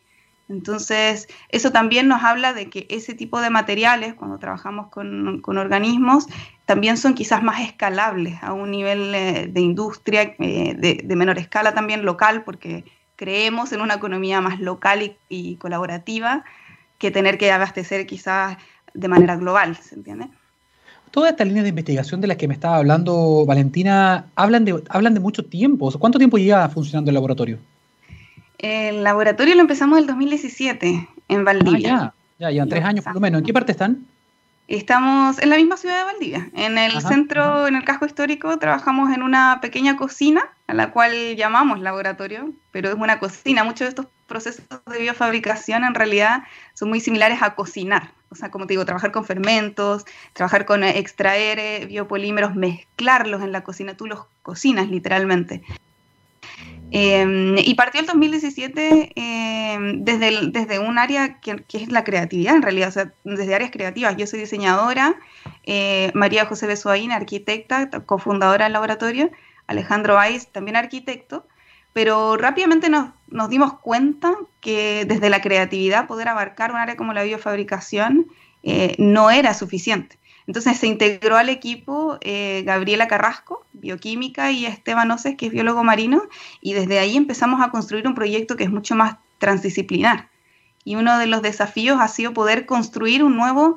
Entonces, eso también nos habla de que ese tipo de materiales, cuando trabajamos con, organismos, también son quizás más escalables a un nivel eh, de industria, eh, de menor escala también local, porque creemos en una economía más local y, colaborativa que tener que abastecer quizás de manera global, ¿se entiende? Todas estas líneas de investigación de las que me estaba hablando Valentina hablan de, hablan de mucho tiempo. ¿Cuánto tiempo lleva funcionando el laboratorio? El laboratorio lo empezamos en el 2017 en Valdivia. Ah, ya, ya, ya, tres años por lo menos. ¿En qué parte están? Estamos en la misma ciudad de Valdivia. En el centro, en el casco histórico, trabajamos en una pequeña cocina, a la cual llamamos laboratorio, pero es una cocina. Muchos de estos procesos de biofabricación en realidad son muy similares a cocinar. O sea, como te digo, trabajar con fermentos, trabajar con extraer eh, biopolímeros, mezclarlos en la cocina. Tú los cocinas literalmente. Em, y partió el 2017 em, desde, desde un área que, es la creatividad, en realidad, o sea, desde áreas creativas. Yo soy diseñadora, eh, María José Besoaín, arquitecta, cofundadora del laboratorio, Alejandro Valls, también arquitecto, pero rápidamente nos, nos, dimos cuenta que desde la creatividad poder abarcar un área como la biofabricación eh, no era suficiente. Entonces se integró al equipo eh, Gabriela Carrasco, bioquímica, y Esteban Oces, que es biólogo marino, y desde ahí empezamos a construir un proyecto que es mucho más transdisciplinar. Y uno de los desafíos ha sido poder construir un nuevo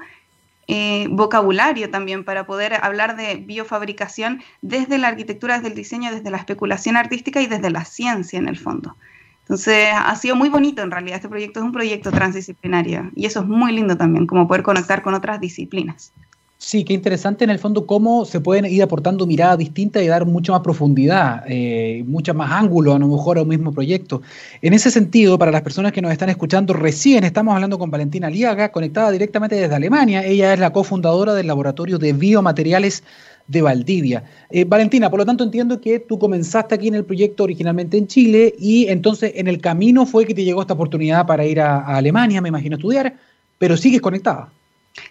eh, vocabulario también para poder hablar de biofabricación desde la arquitectura, desde el diseño, desde la especulación artística y desde la ciencia en el fondo. Entonces ha sido muy bonito en realidad, este proyecto es un proyecto transdisciplinario y eso es muy lindo también, como poder conectar con otras disciplinas. Sí, qué interesante en el fondo cómo se pueden ir aportando miradas distintas y dar mucha más profundidad, eh, mucha más ángulo a lo mejor a un mismo proyecto. En ese sentido, para las personas que nos están escuchando recién, estamos hablando con Valentina Aliaga, conectada directamente desde Alemania. Ella es la cofundadora del Laboratorio de Biomateriales de Valdivia. Eh, Valentina, por lo tanto entiendo que tú comenzaste aquí en el proyecto originalmente en Chile y entonces en el camino fue que te llegó esta oportunidad para ir a, a Alemania, me imagino, a estudiar, pero sigues conectada.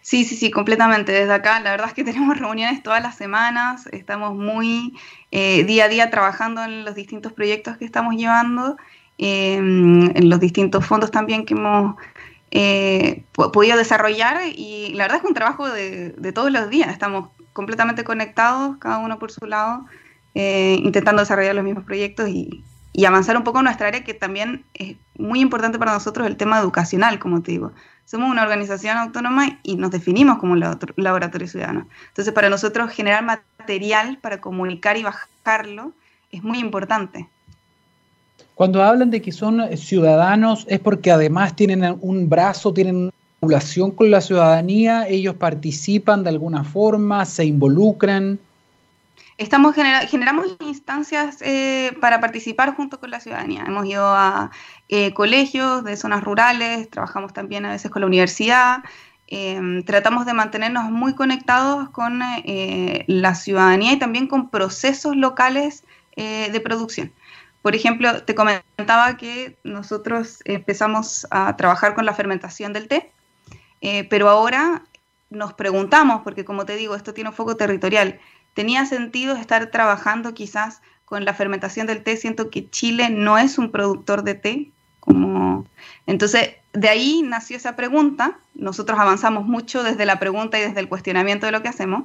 Sí, sí, sí, completamente. Desde acá, la verdad es que tenemos reuniones todas las semanas, estamos muy eh, día a día trabajando en los distintos proyectos que estamos llevando, em, en los distintos fondos también que hemos eh, podido desarrollar y la verdad es que un trabajo de, todos los días, estamos completamente conectados, cada uno por su lado, eh, intentando desarrollar los mismos proyectos y, y avanzar un poco en nuestra área que también es muy importante para nosotros el tema educacional, como te digo somos una organización autónoma y nos definimos como un laboratorio ciudadano. Entonces, para nosotros generar material para comunicar y bajarlo es muy importante. Cuando hablan de que son ciudadanos, es porque además tienen un brazo, tienen una vinculación con la ciudadanía, ellos participan de alguna forma, se involucran. Estamos generamos instancias eh, para participar junto con la ciudadanía. Hemos ido a eh, colegios de zonas rurales, trabajamos también a veces con la universidad. Em, tratamos de mantenernos muy conectados con eh, la ciudadanía y también con procesos locales de producción. Por ejemplo, te comentaba que nosotros empezamos a trabajar con la fermentación del té, pero ahora nos preguntamos, porque como te digo, esto tiene un foco territorial, ¿tenía sentido estar trabajando quizás con la fermentación del té? Siento que Chile no es un productor de té, como... Entonces, de ahí nació esa pregunta, nosotros avanzamos mucho desde la pregunta y desde el cuestionamiento de lo que hacemos,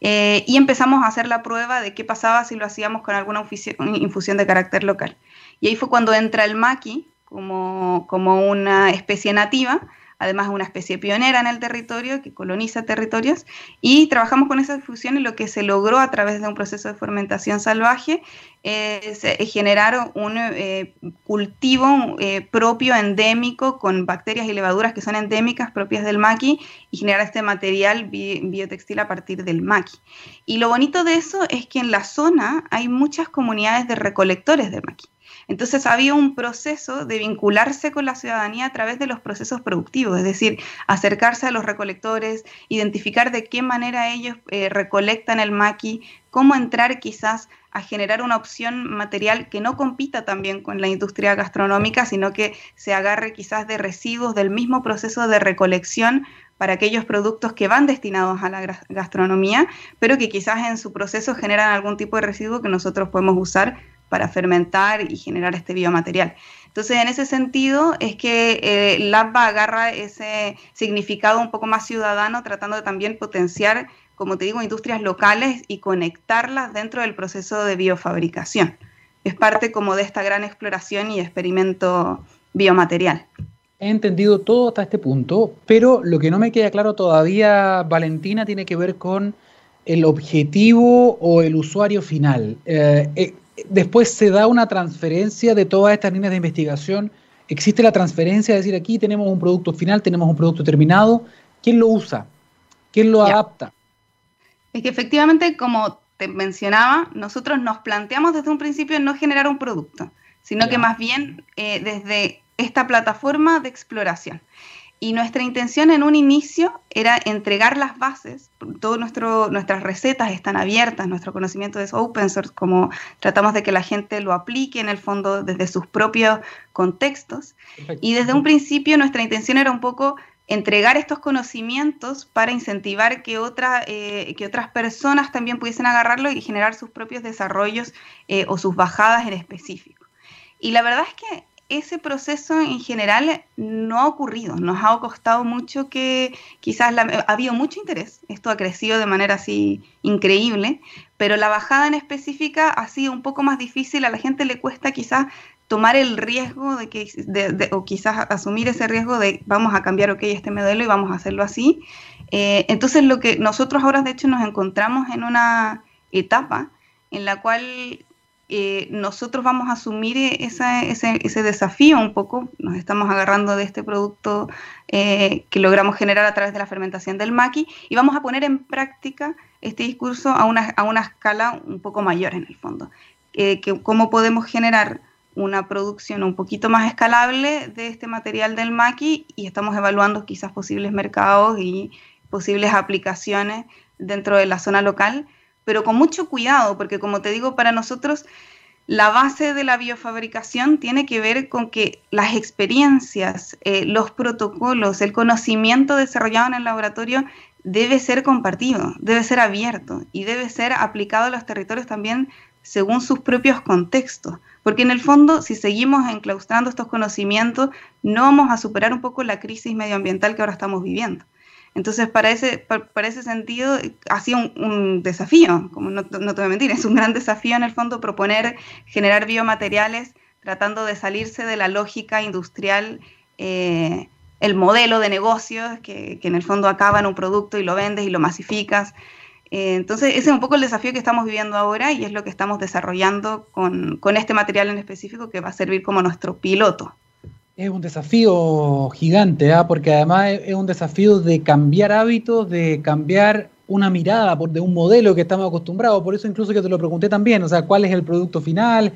eh, y empezamos a hacer la prueba de qué pasaba si lo hacíamos con alguna infusión de carácter local. Y ahí fue cuando entra el maqui como, como una especie nativa, además es una especie pionera en el territorio, que coloniza territorios, y trabajamos con esa difusión y lo que se logró a través de un proceso de fermentación salvaje es eh, generar un eh, cultivo eh, propio, endémico, con bacterias y levaduras que son endémicas propias del maqui y generar este material biotextil a partir del maqui. Y lo bonito de eso es que en la zona hay muchas comunidades de recolectores de maqui. Entonces había un proceso de vincularse con la ciudadanía a través de los procesos productivos, es decir, acercarse a los recolectores, identificar de qué manera ellos eh, recolectan el maqui, cómo entrar quizás a generar una opción material que no compita también con la industria gastronómica, sino que se agarre quizás de residuos del mismo proceso de recolección para aquellos productos que van destinados a la gastronomía, pero que quizás en su proceso generan algún tipo de residuo que nosotros podemos usar para fermentar y generar este biomaterial. Entonces, en ese sentido, es que eh, agarra ese significado un poco más ciudadano, tratando de también potenciar, como te digo, industrias locales y conectarlas dentro del proceso de biofabricación. Es parte como de esta gran exploración y experimento biomaterial. He entendido todo hasta este punto, pero lo que no me queda claro todavía, Valentina, tiene que ver con el objetivo o el usuario final. Eh, eh, después se da una transferencia de todas estas líneas de investigación. Existe la transferencia, es decir, aquí tenemos un producto final, tenemos un producto terminado. ¿Quién lo usa? ¿Quién lo adapta? Es que efectivamente, como te mencionaba, nosotros nos planteamos desde un principio no generar un producto, sino que más bien eh, desde esta plataforma de exploración. Y nuestra intención en un inicio era entregar las bases, todas nuestras recetas están abiertas, nuestro conocimiento es open source, como tratamos de que la gente lo aplique en el fondo desde sus propios contextos. Y desde un principio nuestra intención era un poco entregar estos conocimientos para incentivar que, eh, que otras personas también pudiesen agarrarlo y generar sus propios desarrollos eh, o sus bajadas en específico. Y la verdad es que ese proceso en general no ha ocurrido. Nos ha costado mucho que quizás ha habido mucho interés. Esto ha crecido de manera así increíble, pero la bajada en específica ha sido un poco más difícil. A la gente le cuesta quizás tomar el riesgo de que, o quizás asumir ese riesgo de vamos a cambiar ok este modelo y vamos a hacerlo así. Eh, entonces lo que nosotros ahora de hecho nos encontramos en una etapa en la cual eh, nosotros vamos a asumir ese, desafío un poco, nos estamos agarrando de este producto eh, que logramos generar a través de la fermentación del maqui y vamos a poner en práctica este discurso a una, a una escala un poco mayor en el fondo. Eh, que cómo podemos generar una producción un poquito más escalable de este material del maqui y estamos evaluando quizás posibles mercados y posibles aplicaciones dentro de la zona local pero con mucho cuidado, porque como te digo, para nosotros la base de la biofabricación tiene que ver con que las experiencias, eh, los protocolos, el conocimiento desarrollado en el laboratorio debe ser compartido, debe ser abierto y debe ser aplicado a los territorios también según sus propios contextos. Porque en el fondo, si seguimos enclaustrando estos conocimientos, no vamos a superar un poco la crisis medioambiental que ahora estamos viviendo. Entonces, para ese, para, ese sentido, ha sido un, desafío, como no, te voy a mentir, es un gran desafío en el fondo proponer generar biomateriales tratando de salirse de la lógica industrial, eh, el modelo de negocios que, en el fondo acaba en un producto y lo vendes y lo masificas. Eh, entonces, ese es un poco el desafío que estamos viviendo ahora y es lo que estamos desarrollando con, con este material en específico que va a servir como nuestro piloto. Es un desafío gigante, ¿ah? porque además es un desafío de cambiar hábitos, de cambiar una mirada de un modelo que estamos acostumbrados. Por eso incluso que te lo pregunté también, o sea, ¿cuál es el producto final?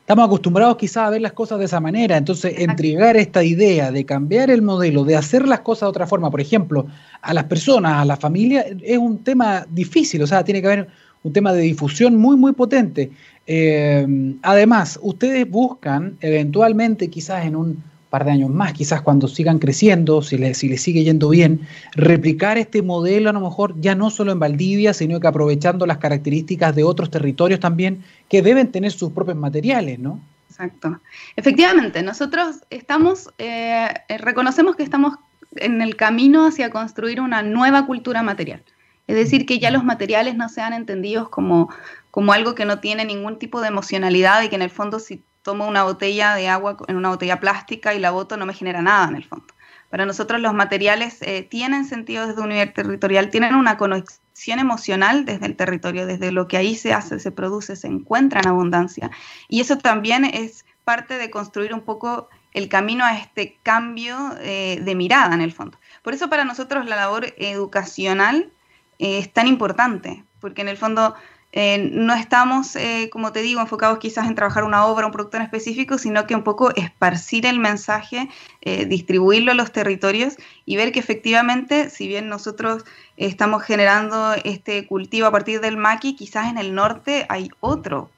Estamos acostumbrados quizás a ver las cosas de esa manera. Entonces, entregar esta idea de cambiar el modelo, de hacer las cosas de otra forma, por ejemplo, a las personas, a la familia, es un tema difícil. O sea, tiene que haber un tema de difusión muy, muy potente. Eh, además, ustedes buscan eventualmente, quizás en un par de años más, quizás cuando sigan creciendo, si les si le sigue yendo bien, replicar este modelo a lo mejor ya no solo en Valdivia, sino que aprovechando las características de otros territorios también que deben tener sus propios materiales, ¿no? Exacto. Efectivamente, nosotros estamos, eh, reconocemos que estamos en el camino hacia construir una nueva cultura material. Es decir, que ya los materiales no sean entendidos como, como algo que no tiene ningún tipo de emocionalidad y que en el fondo si tomo una botella de agua en una botella plástica y la boto, no me genera nada en el fondo. Para nosotros los materiales eh, tienen sentido desde un nivel territorial, tienen una conexión emocional desde el territorio, desde lo que ahí se hace, se produce, se encuentra en abundancia. Y eso también es parte de construir un poco el camino a este cambio eh, de mirada en el fondo. Por eso para nosotros la labor educacional eh, es tan importante, porque en el fondo eh, no estamos, eh, como te digo, enfocados quizás en trabajar una obra, un producto en específico, sino que un poco esparcir el mensaje, eh, distribuirlo a los territorios y ver que efectivamente, si bien nosotros estamos generando este cultivo a partir del maqui, quizás en el norte hay otro,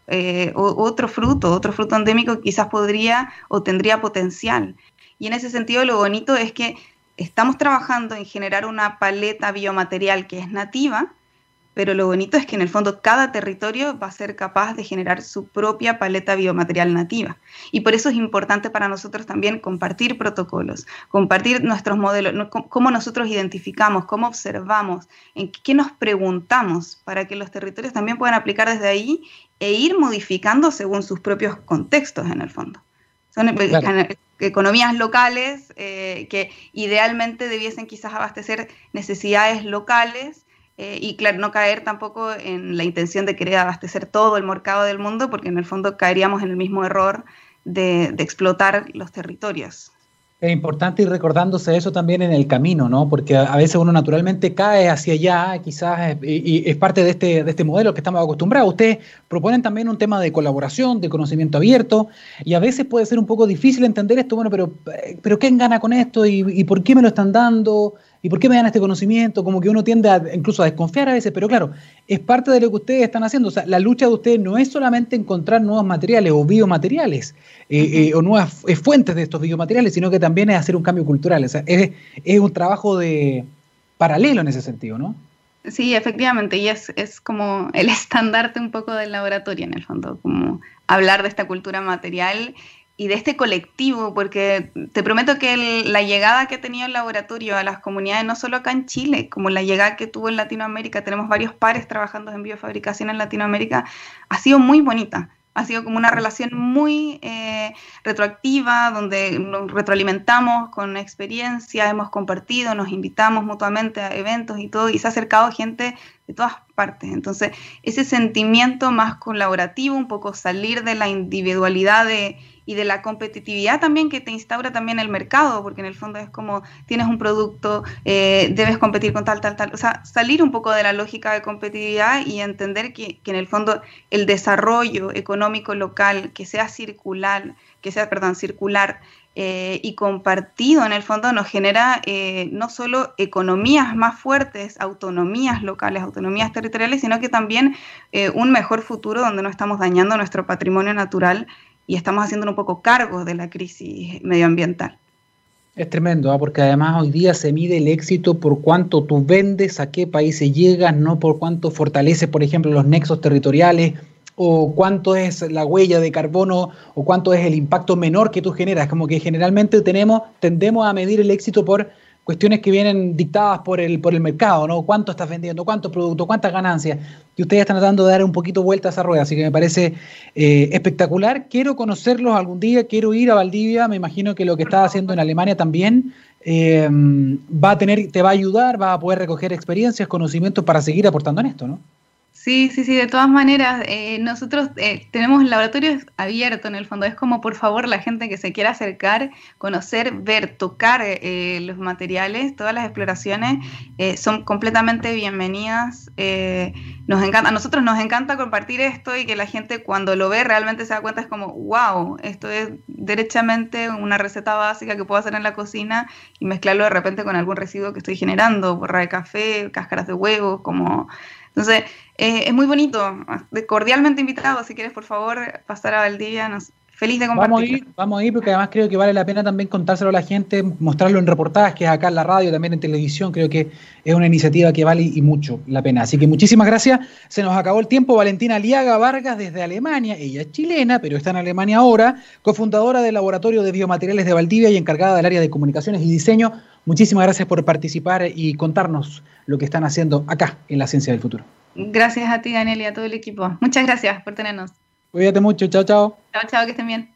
otro fruto, otro fruto endémico que quizás podría o tendría potencial. Y en ese sentido lo bonito es que estamos trabajando en generar una paleta biomaterial que es nativa, pero lo bonito es que en el fondo cada territorio va a ser capaz de generar su propia paleta biomaterial nativa. Y por eso es importante para nosotros también compartir protocolos, compartir nuestros modelos, cómo nosotros identificamos, cómo observamos, en qué nos preguntamos para que los territorios también puedan aplicar desde ahí e ir modificando según sus propios contextos en el fondo. Son eh, economías locales eh, que idealmente debiesen quizás abastecer necesidades locales eh, y claro, no caer tampoco en la intención de querer abastecer todo el mercado del mundo, porque en el fondo caeríamos en el mismo error de, explotar los territorios. Es importante ir recordándose eso también en el camino, ¿no? Porque a veces uno naturalmente cae hacia allá, quizás, y, es parte de este, de este modelo que estamos acostumbrados. Ustedes proponen también un tema de colaboración, de conocimiento abierto, y a veces puede ser un poco difícil entender esto, bueno, pero, pero ¿quién gana con esto? ¿Y, y por qué me lo están dando? ¿Y por qué me dan este conocimiento? Como que uno tiende a, incluso a desconfiar a veces, pero claro, es parte de lo que ustedes están haciendo. O sea, la lucha de ustedes no es solamente encontrar nuevos materiales o biomateriales eh, eh, o nuevas eh, fuentes de estos biomateriales, sino que también es hacer un cambio cultural. O sea, es, es un trabajo de paralelo en ese sentido, ¿no? Sí, efectivamente, y es, es como el estandarte un poco del laboratorio en el fondo, como hablar de esta cultura material y de este colectivo, porque te prometo que la llegada que ha tenido el laboratorio a las comunidades, no solo acá en Chile, como la llegada que tuvo en Latinoamérica, tenemos varios pares trabajando en biofabricación en Latinoamérica, ha sido muy bonita. Ha sido como una relación muy eh, retroactiva, donde retroalimentamos con experiencia, hemos compartido, nos invitamos mutuamente a eventos y todo, y se ha acercado gente de todas partes. Entonces, ese sentimiento más colaborativo, un poco salir de la individualidad de y de la competitividad también que te instaura también el mercado, porque en el fondo es como tienes un producto, eh, debes competir con tal, tal, tal. O sea, salir un poco de la lógica de competitividad y entender que, que en el fondo el desarrollo económico local, que sea circular, que sea, perdón, circular, eh, y compartido en el fondo nos genera eh, no solo economías más fuertes, autonomías locales, autonomías territoriales, sino que también un mejor futuro donde no estamos dañando nuestro patrimonio natural y estamos haciendo un poco cargo de la crisis medioambiental. Es tremendo, ¿ah? porque además hoy día se mide el éxito por cuánto tú vendes, a qué países llegas, no por cuánto fortaleces, por ejemplo, los nexos territoriales, o cuánto es la huella de carbono, o cuánto es el impacto menor que tú generas. Como que generalmente tenemos, tendemos a medir el éxito por cuestiones que vienen dictadas por el, por el mercado, ¿no? ¿Cuánto estás vendiendo? ¿Cuántos productos? ¿Cuántas ganancias? Y ustedes están tratando de dar un poquito vuelta a esa rueda, así que me parece eh, espectacular. Quiero conocerlos algún día, quiero ir a Valdivia, me imagino que lo que estás haciendo en Alemania también eh, va a tener, te va a ayudar, va a poder recoger experiencias, conocimientos para seguir aportando en esto, ¿no? Sí, sí, sí, de todas maneras, eh, nosotros eh, tenemos laboratorios abiertos en el fondo. Es como, por favor, la gente que se quiera acercar, conocer, ver, tocar eh, los materiales, todas las exploraciones son completamente bienvenidas. nos encanta, a nosotros nos encanta compartir esto y que la gente cuando lo ve realmente se da cuenta, es como, wow, esto es derechamente una receta básica que puedo hacer en la cocina y mezclarlo de repente con algún residuo que estoy generando, borra de café, cáscaras de huevo, como entonces, eh, es muy bonito. Cordialmente invitado, si quieres, por favor, pasar a Valdivia. Nos Feliz de compartirlo. Vamos a ir, vamos a ir porque además creo que vale la pena también contárselo a la gente, mostrarlo en reportajes, que es acá en la radio, también en televisión, creo que es una iniciativa que vale y mucho la pena. Así que muchísimas gracias. Se nos acabó el tiempo. Valentina Aliaga Vargas desde Alemania, ella es chilena, pero está en Alemania ahora, cofundadora del Laboratorio de Biomateriales de Valdivia y encargada del área de comunicaciones y diseño. Muchísimas gracias por participar y contarnos lo que están haciendo acá en la Ciencia del Futuro. Gracias a ti, Daniel, y a todo el equipo. Muchas gracias por tenernos. Cuídate mucho, chao, chao. Chao, chao, que estén bien.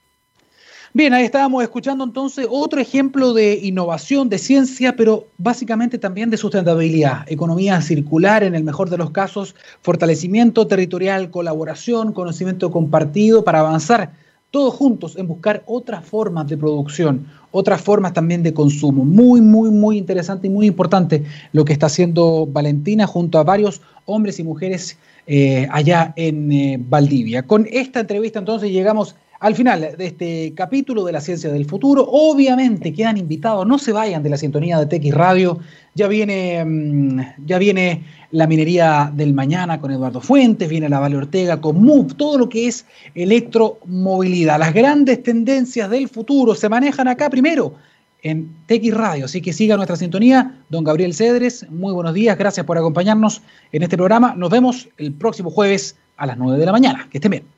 Bien, ahí estábamos escuchando entonces otro ejemplo de innovación, de ciencia, pero básicamente también de sustentabilidad, economía circular en el mejor de los casos, fortalecimiento territorial, colaboración, conocimiento compartido para avanzar todos juntos en buscar otras formas de producción, otras formas también de consumo. Muy, muy, muy interesante y muy importante lo que está haciendo Valentina junto a varios hombres y mujeres eh, allá en eh, Valdivia. Con esta entrevista entonces llegamos al final de este capítulo de la ciencia del futuro. Obviamente quedan invitados, no se vayan de la sintonía de TX Radio. Ya viene, mm, ya viene la minería del mañana con Eduardo Fuentes, viene la Vale Ortega con MOVE, todo lo que es electromovilidad. Las grandes tendencias del futuro se manejan acá primero en TX Radio. Así que siga nuestra sintonía. Don Gabriel Cedres, muy buenos días. Gracias por acompañarnos en este programa. Nos vemos el próximo jueves a las 9 de la mañana. Que estén bien.